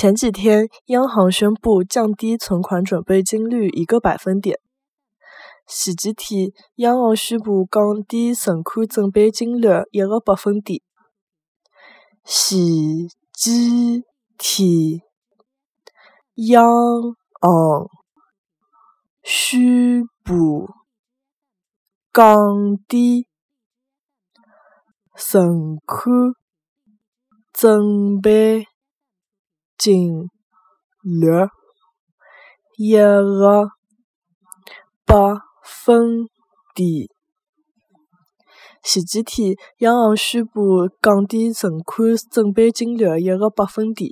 前几天，央行宣布降低存款准备金率一个百分点。前几天，央行宣布降低存款准备金率一个百分点。前几天，央行宣布降低存款准备金率一个百分点。前几天，央行宣布降低存款准备金率一个百分点。